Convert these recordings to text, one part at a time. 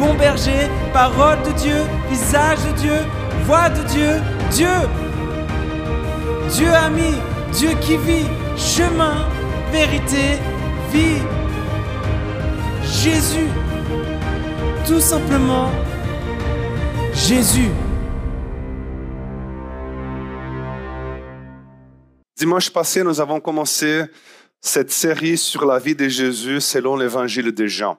bon berger, parole de Dieu, visage de Dieu, voix de Dieu, Dieu. Dieu ami, Dieu qui vit, chemin, vérité, vie. Jésus. Tout simplement, Jésus. Dimanche passé, nous avons commencé cette série sur la vie de Jésus selon l'évangile de Jean.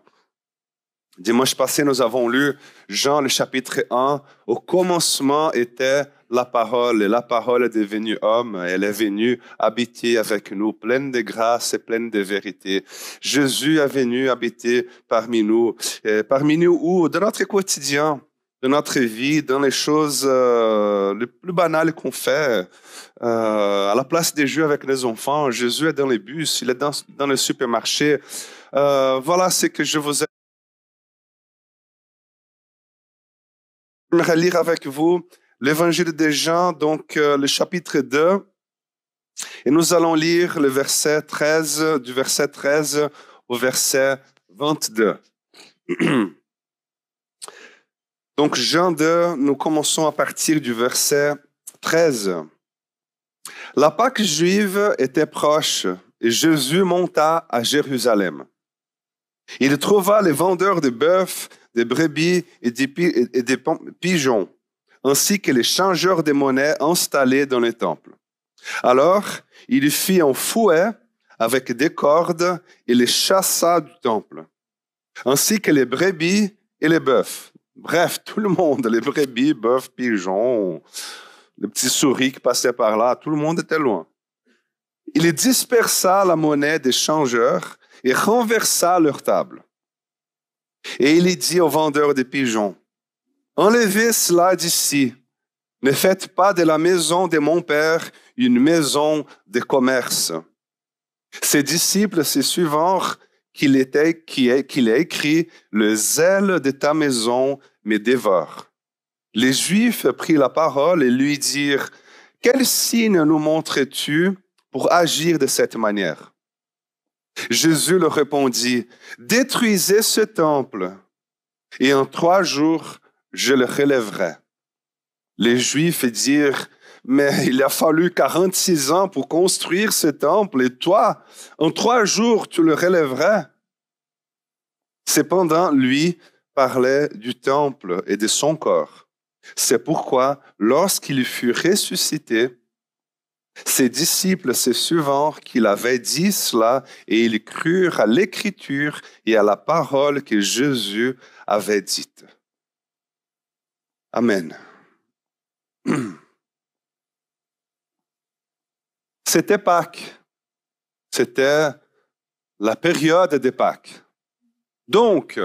Dimanche passé, nous avons lu Jean le chapitre 1. Au commencement était la parole et la parole est devenue homme. Elle est venue habiter avec nous, pleine de grâce et pleine de vérité. Jésus est venu habiter parmi nous, parmi nous où, dans notre quotidien, de notre vie, dans les choses euh, les plus banales qu'on fait. Euh, à la place des jeux avec les enfants, Jésus est dans les bus, il est dans, dans le supermarché. Euh, voilà ce que je vous ai. J'aimerais lire avec vous l'évangile de Jean, donc euh, le chapitre 2. Et nous allons lire le verset 13, du verset 13 au verset 22. Donc Jean 2, nous commençons à partir du verset 13. La Pâque juive était proche et Jésus monta à Jérusalem. Il trouva les vendeurs de bœufs, des brebis et des, pigeons, ainsi que les changeurs de monnaie installés dans le temple. Alors, il fit un fouet avec des cordes et les chassa du temple, ainsi que les brebis et les bœufs. Bref, tout le monde, les brebis, bœufs, pigeons, les petits souris qui passaient par là, tout le monde était loin. Il dispersa la monnaie des changeurs et renversa leur table. Et il dit aux vendeurs de pigeons, Enlevez cela d'ici. Ne faites pas de la maison de mon Père une maison de commerce. Ses disciples se suivirent qu'il était, qu'il a écrit, le zèle de ta maison me dévore. Les Juifs prirent la parole et lui dirent, quel signe nous montres-tu pour agir de cette manière? Jésus leur répondit, détruisez ce temple et en trois jours, je le relèverai. Les Juifs dirent, mais il a fallu 46 ans pour construire ce temple et toi, en trois jours, tu le relèverais. Cependant, lui parlait du temple et de son corps. C'est pourquoi, lorsqu'il fut ressuscité, ses disciples se souvinrent qu'il avait dit cela et ils crurent à l'écriture et à la parole que Jésus avait dite. Amen. C'était Pâques. C'était la période de Pâques. Donc,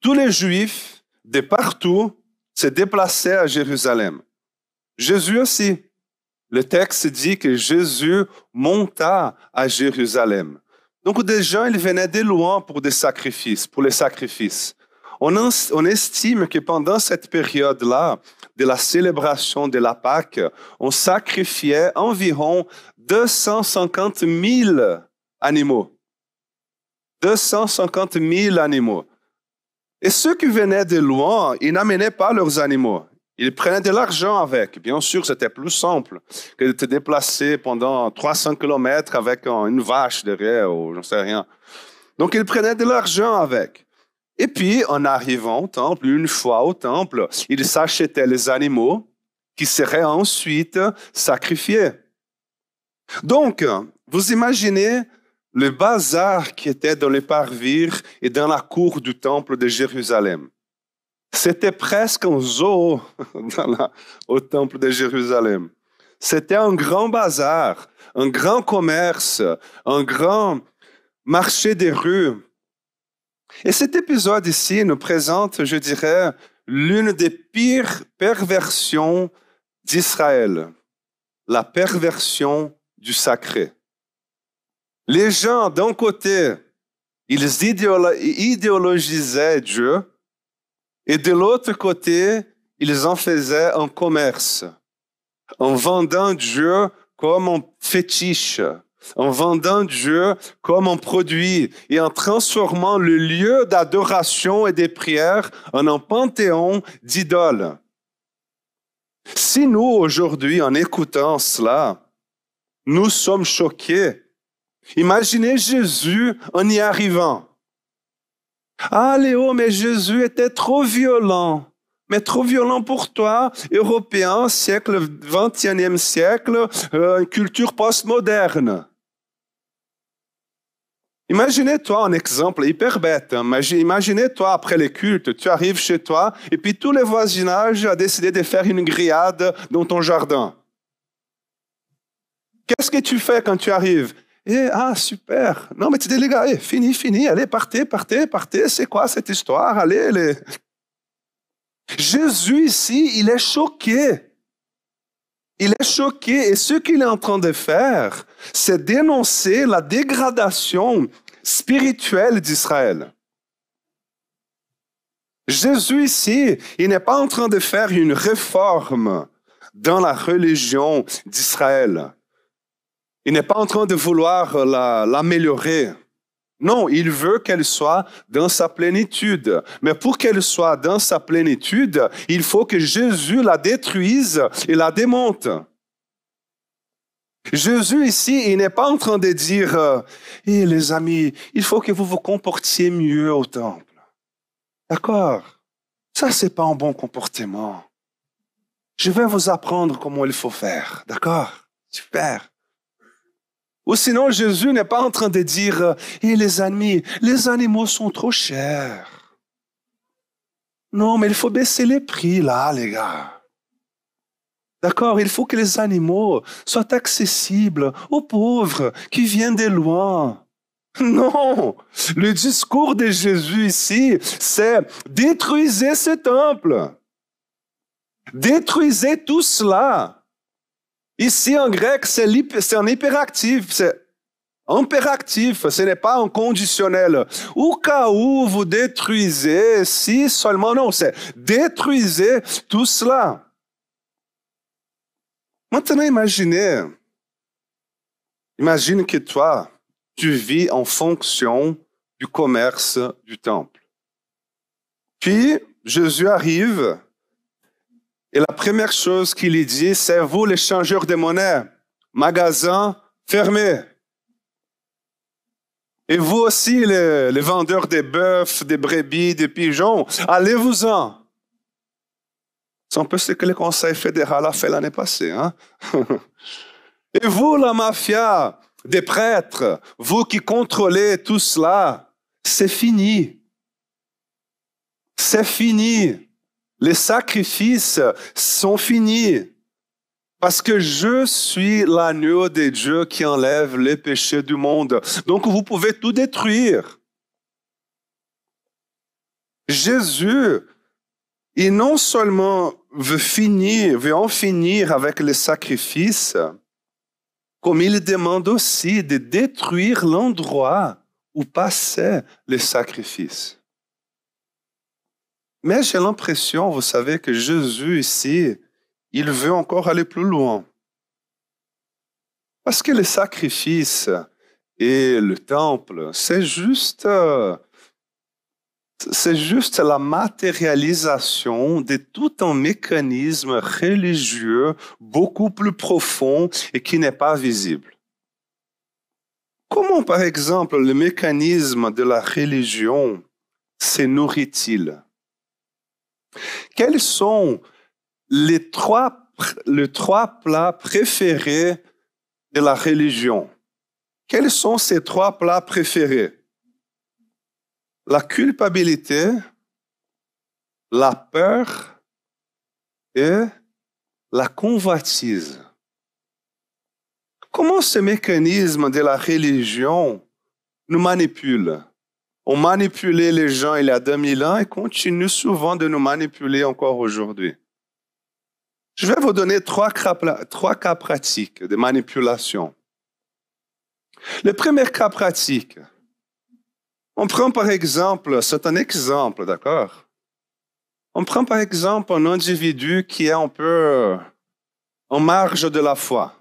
tous les Juifs de partout se déplaçaient à Jérusalem. Jésus aussi. Le texte dit que Jésus monta à Jérusalem. Donc des gens, ils venaient de loin pour des sacrifices, pour les sacrifices. On, on estime que pendant cette période-là, de la célébration de la Pâque, on sacrifiait environ 250 000 animaux. 250 000 animaux. Et ceux qui venaient de loin, ils n'amenaient pas leurs animaux. Ils prenaient de l'argent avec. Bien sûr, c'était plus simple que de te déplacer pendant 300 kilomètres avec une vache derrière ou j'en sais rien. Donc, ils prenaient de l'argent avec. Et puis, en arrivant au temple, une fois au temple, ils s'achetaient les animaux qui seraient ensuite sacrifiés. Donc, vous imaginez le bazar qui était dans les parvis et dans la cour du temple de Jérusalem. C'était presque un zoo au temple de Jérusalem. C'était un grand bazar, un grand commerce, un grand marché des rues. Et cet épisode ici nous présente, je dirais, l'une des pires perversions d'Israël, la perversion du sacré. Les gens, d'un côté, ils idéologisaient Dieu, et de l'autre côté, ils en faisaient un commerce, en vendant Dieu comme un fétiche, en vendant Dieu comme un produit et en transformant le lieu d'adoration et des prières en un panthéon d'idoles. Si nous, aujourd'hui, en écoutant cela, nous sommes choqués, imaginez Jésus en y arrivant. Ah Léo, mais Jésus était trop violent. Mais trop violent pour toi, européen, siècle, 21e siècle, euh, culture postmoderne. Imaginez-toi un exemple hyper bête. Hein. Imaginez-toi après les cultes, tu arrives chez toi et puis tout le voisinage a décidé de faire une grillade dans ton jardin. Qu'est-ce que tu fais quand tu arrives? Eh, ah, super. Non, mais tu dis, les gars, eh, fini, fini. Allez, partez, partez, partez. C'est quoi cette histoire? Allez, allez. Jésus ici, il est choqué. Il est choqué et ce qu'il est en train de faire, c'est dénoncer la dégradation spirituelle d'Israël. Jésus ici, il n'est pas en train de faire une réforme dans la religion d'Israël. Il n'est pas en train de vouloir l'améliorer. non, il veut qu'elle soit dans sa plénitude. Mais pour qu'elle soit dans sa plénitude, il faut que Jésus la détruise et la démonte. Jésus ici, il n'est pas en train de dire, eh les amis, il faut que vous vous comportiez mieux au temple. D'accord? Ça, c'est pas un bon comportement. Je vais vous apprendre comment il faut faire. D'accord? Super. Ou sinon, Jésus n'est pas en train de dire, eh les amis, les animaux sont trop chers. Non, mais il faut baisser les prix là, les gars. D'accord Il faut que les animaux soient accessibles aux pauvres qui viennent de loin. Non, le discours de Jésus ici, c'est détruisez ce temple. Détruisez tout cela. Ici, en grec, c'est un hyperactif, c'est impératif, ce n'est pas un conditionnel. Au cas où vous détruisez, si seulement, non, c'est détruisez tout cela. Maintenant, imaginez, imagine que toi, tu vis en fonction du commerce du temple. Puis, Jésus arrive et la première chose qu'il dit, c'est vous les changeurs de monnaie, magasin fermé. Et vous aussi les, vendeurs de bœufs, des brebis, des pigeons, allez-vous-en. C'est un peu ce que le Conseil fédéral a fait l'année passée. Hein? Et vous, la mafia des prêtres, vous qui contrôlez tout cela, c'est fini. C'est fini. Les sacrifices sont finis. Parce que je suis l'agneau de Dieu qui enlève les péchés du monde. Donc vous pouvez tout détruire. Jésus, il non seulement veut finir, veut en finir avec les sacrifices, comme il demande aussi de détruire l'endroit où passaient les sacrifices. Mais j'ai l'impression, vous savez, que Jésus ici, il veut encore aller plus loin. Parce que les sacrifices et le temple, c'est juste, c'est juste la matérialisation de tout un mécanisme religieux beaucoup plus profond et qui n'est pas visible. Comment, par exemple, le mécanisme de la religion se nourrit-il? Quels sont les trois, plats préférés de la religion? Quels sont ces trois plats préférés? La culpabilité, la peur et la convoitise. Comment ce mécanisme de la religion nous manipule? Ont manipulé les gens il y a 2000 ans et continuent souvent de nous manipuler encore aujourd'hui. Je vais vous donner trois cas, pratiques de manipulation. Le premier cas pratique, on prend par exemple, c'est un exemple, d'accord? On prend par exemple un individu qui est un peu en marge de la foi.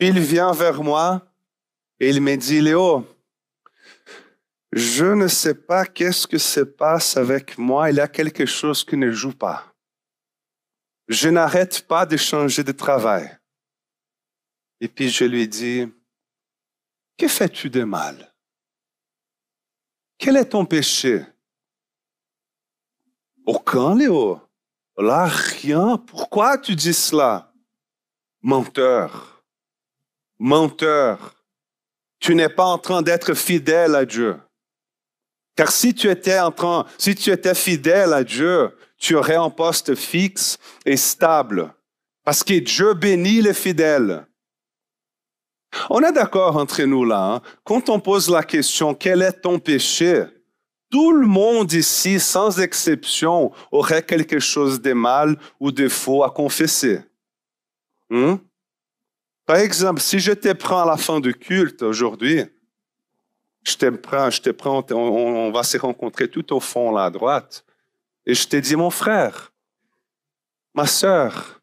Il vient vers moi et il me dit, Léo, je ne sais pas qu'est-ce que se passe avec moi, il y a quelque chose qui ne joue pas. Je n'arrête pas de changer de travail. Et puis je lui dis, que fais-tu de mal? Quel est ton péché? Aucun, Léo. Là, rien. Pourquoi tu dis cela? Menteur. Menteur. Tu n'es pas en train d'être fidèle à Dieu. Car si tu étais en train, si tu étais fidèle à Dieu, tu aurais un poste fixe et stable. Parce que Dieu bénit les fidèles. On est d'accord entre nous là. Hein? Quand on pose la question, quel est ton péché? Tout le monde ici, sans exception, aurait quelque chose de mal ou de faux à confesser. Hmm? Par exemple, si je te prends à la fin du culte aujourd'hui, je te prends, je te prends, on, va se rencontrer tout au fond là à droite, et je te dis, mon frère, ma sœur,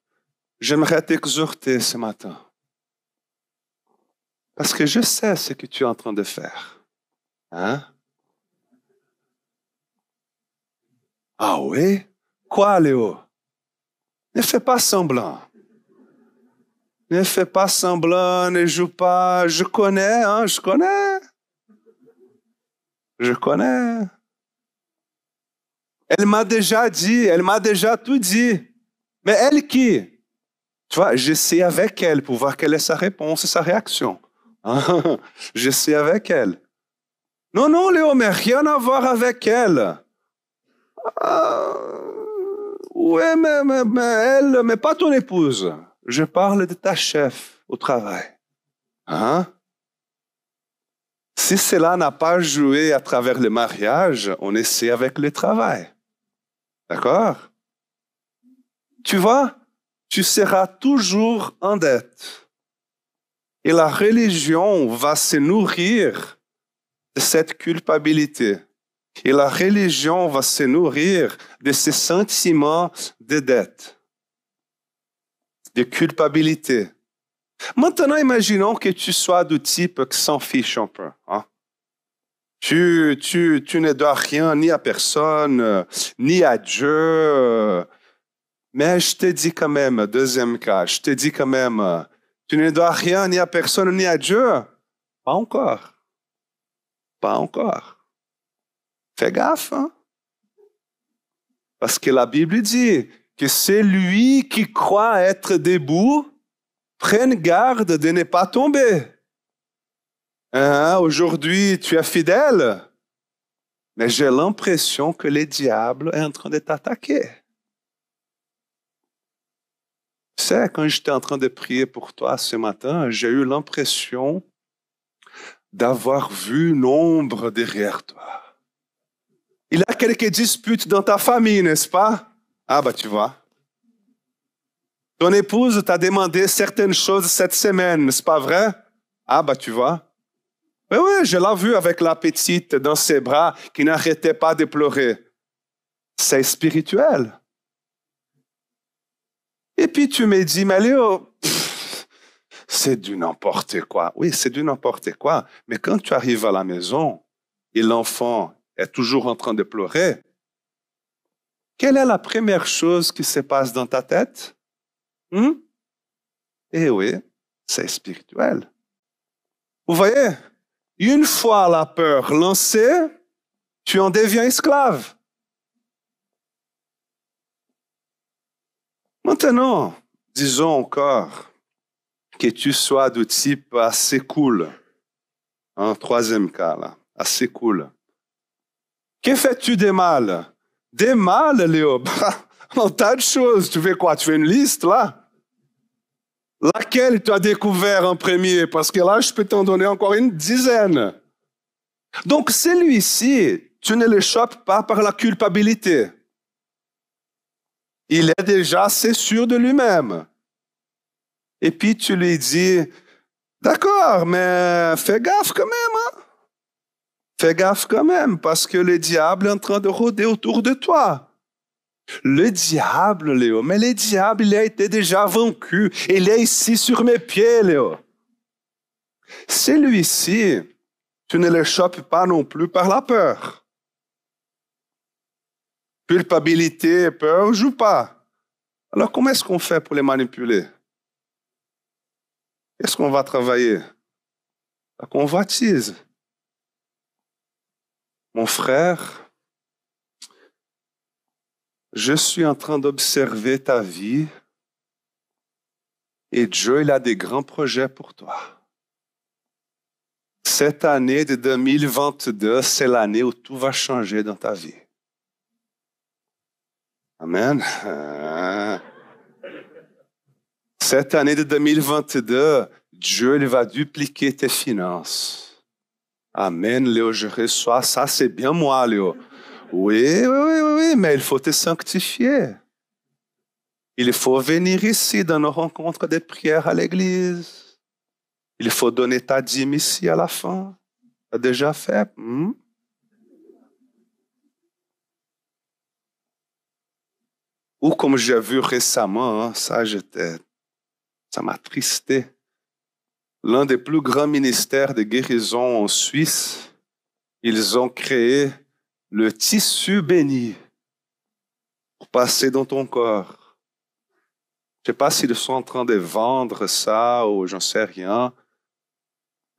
j'aimerais t'exhorter ce matin. Parce que je sais ce que tu es en train de faire. Hein? Ah oui? Quoi, Léo? Ne fais pas semblant. Ne fais pas semblant, ne joue pas. Je connais, hein, je connais. Je connais. Elle m'a déjà dit, elle m'a déjà tout dit. Mais elle qui? Tu vois, j'essaie avec elle pour voir quelle est sa réponse et sa réaction. J'essaie avec elle. Non, non, Léo, mais rien à voir avec elle. Ah, oui, mais, mais, mais, elle, mais pas ton épouse. Je parle de ta chef au travail. Hein? Si cela n'a pas joué à travers le mariage, on essaie avec le travail. D'accord? Tu vois, tu seras toujours en dette. Et la religion va se nourrir de cette culpabilité. Et la religion va se nourrir de ces sentiments de dette, de culpabilité. Maintenant, imaginons que tu sois du type qui s'en fiche un peu. Hein? Tu, tu, tu ne dois rien ni à personne, ni à Dieu. Mais je te dis quand même, deuxième cas, je te dis quand même, tu ne dois rien ni à personne ni à Dieu. Pas encore. Pas encore. Fais gaffe, hein? Parce que la Bible dit que c'est lui qui croit être debout, prenne garde de ne pas tomber. Hein? Aujourd'hui, tu es fidèle, mais j'ai l'impression que le diable est en train de t'attaquer. Tu sais, quand j'étais en train de prier pour toi ce matin, j'ai eu l'impression d'avoir vu une ombre derrière toi. Il y a quelques disputes dans ta famille, n'est-ce pas? Ah, bah, tu vois. Ton épouse t'a demandé certaines choses cette semaine, n'est-ce pas vrai? Ah, bah, tu vois. Oui, oui, je l'ai vu avec la petite dans ses bras qui n'arrêtait pas de pleurer. C'est spirituel. Et puis tu me dis, mais Léo, c'est du n'importe quoi. Oui, c'est du n'importe quoi. Mais quand tu arrives à la maison et l'enfant est toujours en train de pleurer, quelle est la première chose qui se passe dans ta tête? Hmm? Eh oui, c'est spirituel. Vous voyez, une fois la peur lancée, tu en deviens esclave. Maintenant, disons encore que tu sois du type assez cool. Un troisième cas, là, assez cool. Que fais-tu des mal? Des mal, Léo? Un tas de choses. Tu veux quoi? Tu fais une liste, là? Laquelle tu as découvert en premier? Parce que là, je peux t'en donner encore une dizaine. Donc celui-ci, tu ne l'échappes pas par la culpabilité. Il est déjà assez sûr de lui-même. Et puis tu lui dis, d'accord, mais fais gaffe quand même. Hein? Fais gaffe quand même, parce que le diable est en train de rôder autour de toi. Le diable, Léo, mais le diable, il a été déjà vaincu. Il est ici sur mes pieds, Léo. Celui-ci, tu ne l'échappes pas non plus par la peur. Culpabilité peur jouent pas. Alors comment est-ce qu'on fait pour les manipuler? Qu'est-ce qu'on va travailler? La convoitise. Mon frère, je suis en train d'observer ta vie et Dieu, il a des grands projets pour toi. Cette année de 2022, c'est l'année où tout va changer dans ta vie. Amen. Cette année de 2022, Dieu il va dupliquer tes finances. Amen, Léo, je reçois ça, c'est bien moi, Léo. Oui, oui, oui, oui, mais il faut te sanctifier. Il faut venir ici dans nos rencontres de prière à l'église. Il faut donner ta dîme ici à la fin. Tu as déjà fait? Hmm? Ou comme j'ai vu récemment, hein, ça ça m'a tristé. L'un des plus grands ministères de guérison en Suisse, ils ont créé le tissu béni pour passer dans ton corps. Je ne sais pas s'ils sont en train de vendre ça ou j'en sais rien.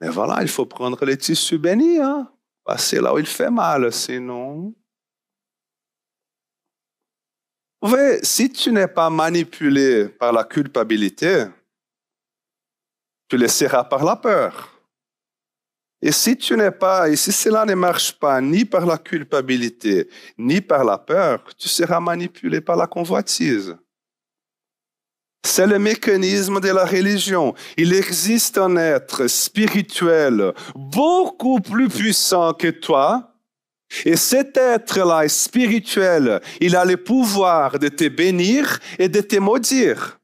Mais voilà, il faut prendre le tissu béni, hein? passer là où il fait mal, sinon. Vous voyez, si tu n'es pas manipulé par la culpabilité, tu le seras par la peur. Et si tu n'es pas, et si cela ne marche pas ni par la culpabilité, ni par la peur, tu seras manipulé par la convoitise. C'est le mécanisme de la religion. Il existe un être spirituel beaucoup plus puissant que toi. Et cet être-là spirituel, il a le pouvoir de te bénir et de te maudire.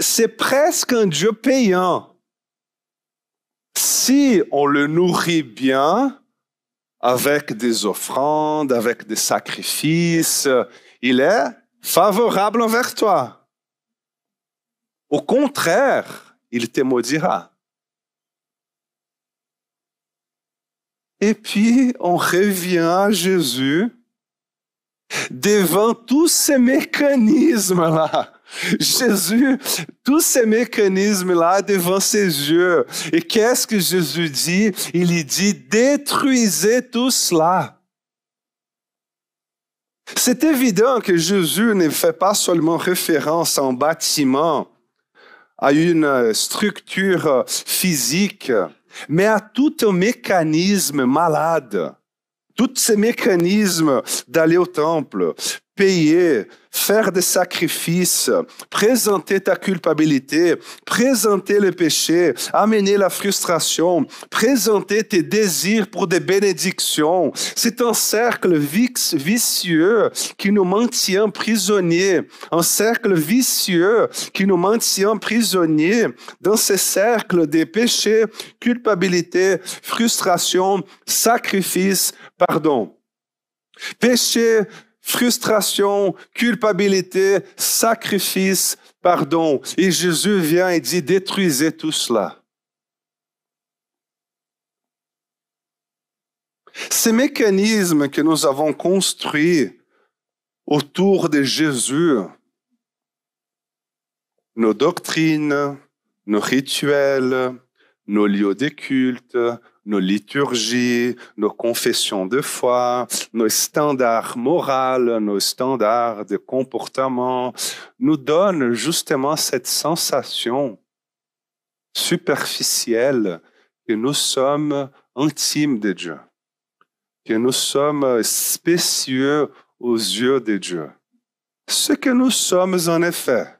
C'est presque un Dieu payant si on le nourrit bien, avec des offrandes, avec des sacrifices, il est favorable envers toi. Au contraire, il te maudira. Et puis, on revient à Jésus devant tous ces mécanismes-là Jésus, tous ces mécanismes-là devant ses yeux. Et qu'est-ce que Jésus dit? Il dit, détruisez tout cela. C'est évident que Jésus ne fait pas seulement référence à un bâtiment, à une structure physique, mais à tout un mécanisme malade. Tous ces mécanismes d'aller au temple, payer, faire des sacrifices, présenter ta culpabilité, présenter le péché, amener la frustration, présenter tes désirs pour des bénédictions. C'est un cercle vicieux qui nous maintient prisonniers, un cercle vicieux qui nous maintient prisonniers dans ce cercle des péchés, culpabilité, frustration, sacrifice, pardon. Péché, frustration, culpabilité, sacrifice, pardon. Et Jésus vient et dit, détruisez tout cela. Ces mécanismes que nous avons construits autour de Jésus, nos doctrines, nos rituels, nos lieux de culte, nos liturgies, nos confessions de foi, nos standards moraux, nos standards de comportement, nous donnent justement cette sensation superficielle que nous sommes intimes de Dieu, que nous sommes spécieux aux yeux de Dieu. Ce que nous sommes en effet,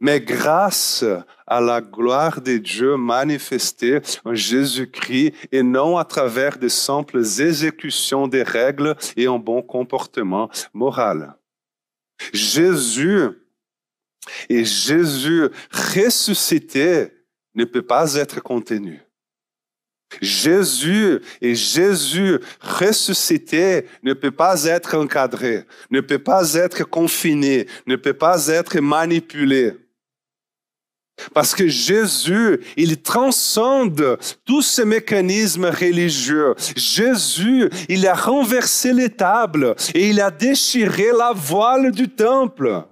mais grâce à la gloire de Dieu manifestée en Jésus-Christ et non à travers de simples exécutions des règles et un bon comportement moral. Jésus et Jésus ressuscité ne peut pas être contenu. Jésus et Jésus ressuscité ne peut pas être encadré, ne peut pas être confiné, ne peut pas être manipulé. Parce que Jésus, il transcende tous ces mécanismes religieux. Jésus, il a renversé les tables et il a déchiré la voile du temple.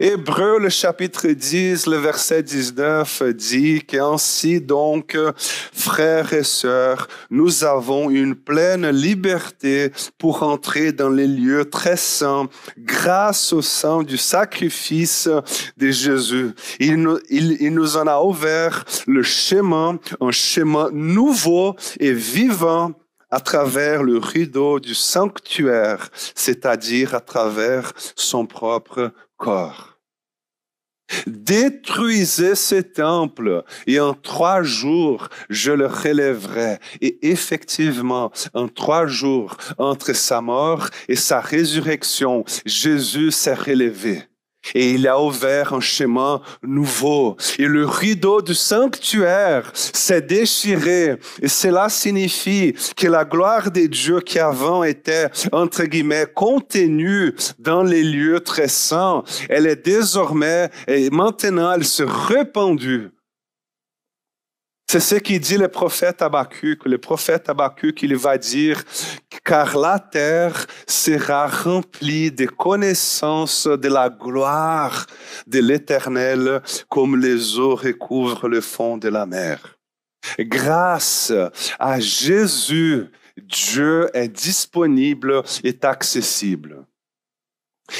Hébreu, le chapitre 10, le verset 19 dit qu'ainsi donc, frères et sœurs, nous avons une pleine liberté pour entrer dans les lieux très saints grâce au sang du sacrifice de Jésus. Il nous, il, il nous en a ouvert le chemin, un chemin nouveau et vivant à travers le rideau du sanctuaire, c'est-à-dire à travers son propre corps. Détruisez ce temple et en trois jours, je le relèverai. Et effectivement, en trois jours, entre sa mort et sa résurrection, Jésus s'est relevé. Et il a ouvert un chemin nouveau. Et le rideau du sanctuaire s'est déchiré. Et cela signifie que la gloire de Dieu qui avant était, entre guillemets, contenue dans les lieux très saints, elle est désormais, et maintenant, elle se répandue c'est ce qu'il dit le prophète Habakkuk. Le prophète Habakkuk, il va dire, car la terre sera remplie de connaissances de la gloire de l'éternel comme les eaux recouvrent le fond de la mer. Grâce à Jésus, Dieu est disponible et accessible.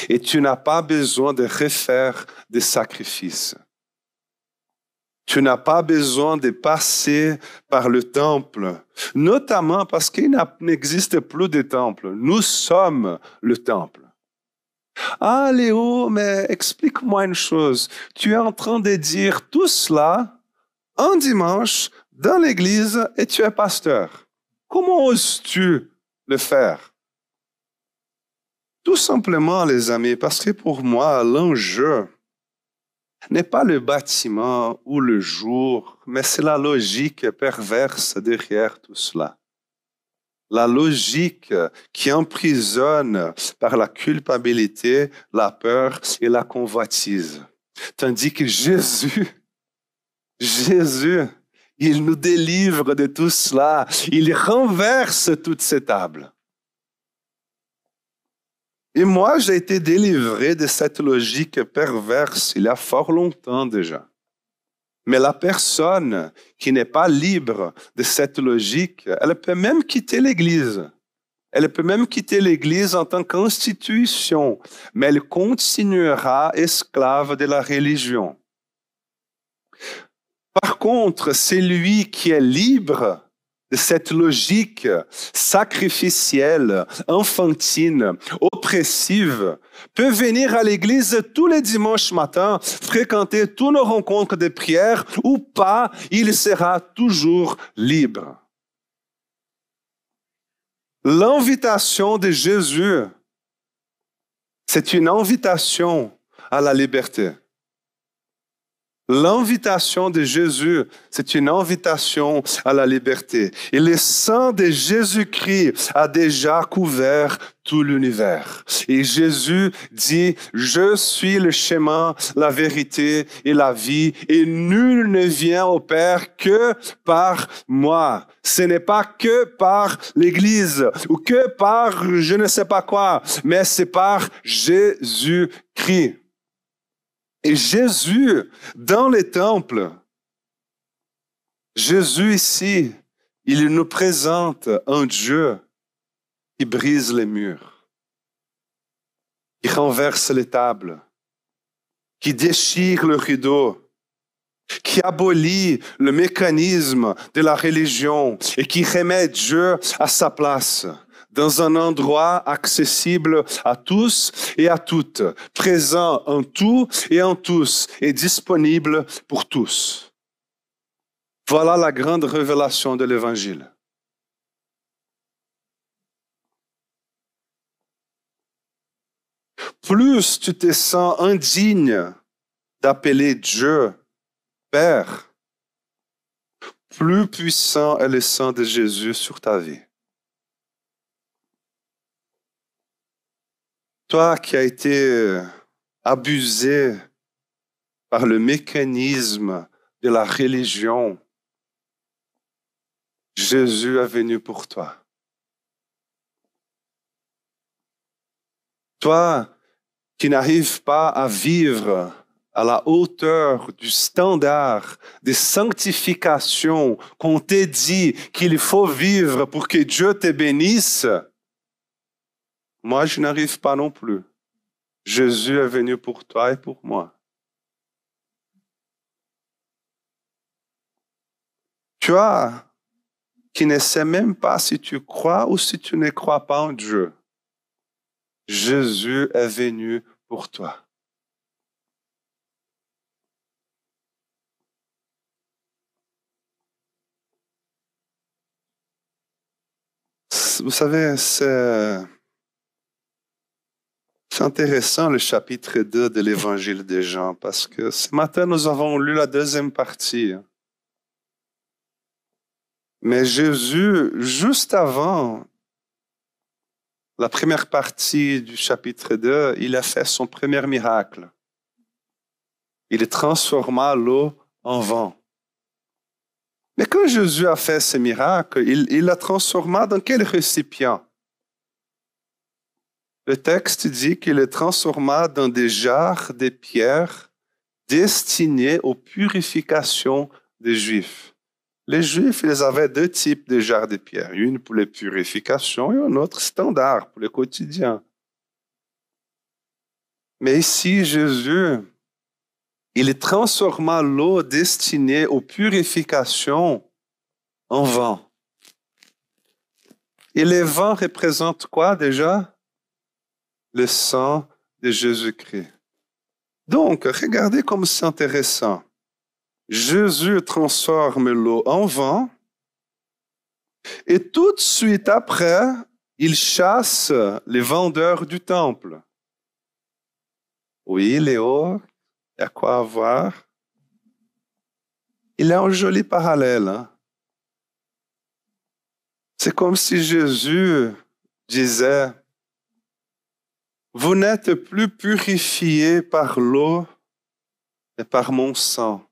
Et tu n'as pas besoin de refaire des sacrifices. Tu n'as pas besoin de passer par le temple, notamment parce qu'il n'existe plus de temple. Nous sommes le temple. Ah Léo, mais explique-moi une chose. Tu es en train de dire tout cela un dimanche dans l'église et tu es pasteur. Comment oses-tu le faire? Tout simplement, les amis, parce que pour moi, l'enjeu, n'est pas le bâtiment ou le jour, mais c'est la logique perverse derrière tout cela. La logique qui emprisonne par la culpabilité, la peur et la convoitise. Tandis que Jésus, Jésus, il nous délivre de tout cela. Il renverse toutes ces tables. Et moi, j'ai été délivré de cette logique perverse il y a fort longtemps déjà. Mais la personne qui n'est pas libre de cette logique, elle peut même quitter l'Église. Elle peut même quitter l'Église en tant qu'institution, mais elle continuera esclave de la religion. Par contre, celui qui est libre cette logique sacrificielle, enfantine, oppressive, peut venir à l'église tous les dimanches matins, fréquenter toutes nos rencontres de prière ou pas, il sera toujours libre. L'invitation de Jésus, c'est une invitation à la liberté. L'invitation de Jésus, c'est une invitation à la liberté. Et le sang de Jésus-Christ a déjà couvert tout l'univers. Et Jésus dit, je suis le chemin, la vérité et la vie, et nul ne vient au Père que par moi. Ce n'est pas que par l'Église ou que par je ne sais pas quoi, mais c'est par Jésus-Christ. Et Jésus, dans les temples, Jésus ici, il nous présente un Dieu qui brise les murs, qui renverse les tables, qui déchire le rideau, qui abolit le mécanisme de la religion et qui remet Dieu à sa place dans un endroit accessible à tous et à toutes, présent en tout et en tous et disponible pour tous. Voilà la grande révélation de l'Évangile. Plus tu te sens indigne d'appeler Dieu Père, plus puissant est le sang de Jésus sur ta vie. Toi qui as été abusé par le mécanisme de la religion, Jésus est venu pour toi. Toi qui n'arrives pas à vivre à la hauteur du standard de sanctification qu'on t'a dit qu'il faut vivre pour que Dieu te bénisse, moi je n'arrive pas non plus. Jésus est venu pour toi et pour moi. Toi qui ne sais même pas si tu crois ou si tu ne crois pas en Dieu, Jésus est venu pour toi. Vous savez, c'est intéressant le chapitre 2 de l'évangile des Jean parce que ce matin, nous avons lu la deuxième partie. Mais Jésus, juste avant la première partie du chapitre 2, il a fait son premier miracle. Il transforma l'eau en vent. Mais quand Jésus a fait ce miracle, il la transforma dans quel récipient? Le texte dit qu'il le transforma dans des jarres de pierre destinés aux purifications des Juifs. Les Juifs, ils avaient deux types de jarres de pierre, une pour les purifications et une autre standard pour le quotidien. Mais ici, Jésus, il transforma l'eau destinée aux purifications en vent. Et le vent représente quoi déjà? Le sang de Jésus-Christ. Donc, regardez comme c'est intéressant. Jésus transforme l'eau en vent et tout de suite après, il chasse les vendeurs du temple. Oui, Léo, il y a quoi voir. Il a un joli parallèle. Hein. C'est comme si Jésus disait, vous n'êtes plus purifiés par l'eau, mais par mon sang.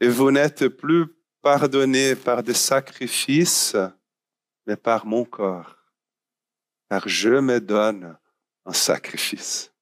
Et vous n'êtes plus pardonnés par des sacrifices, mais par mon corps. Car je me donne en sacrifice.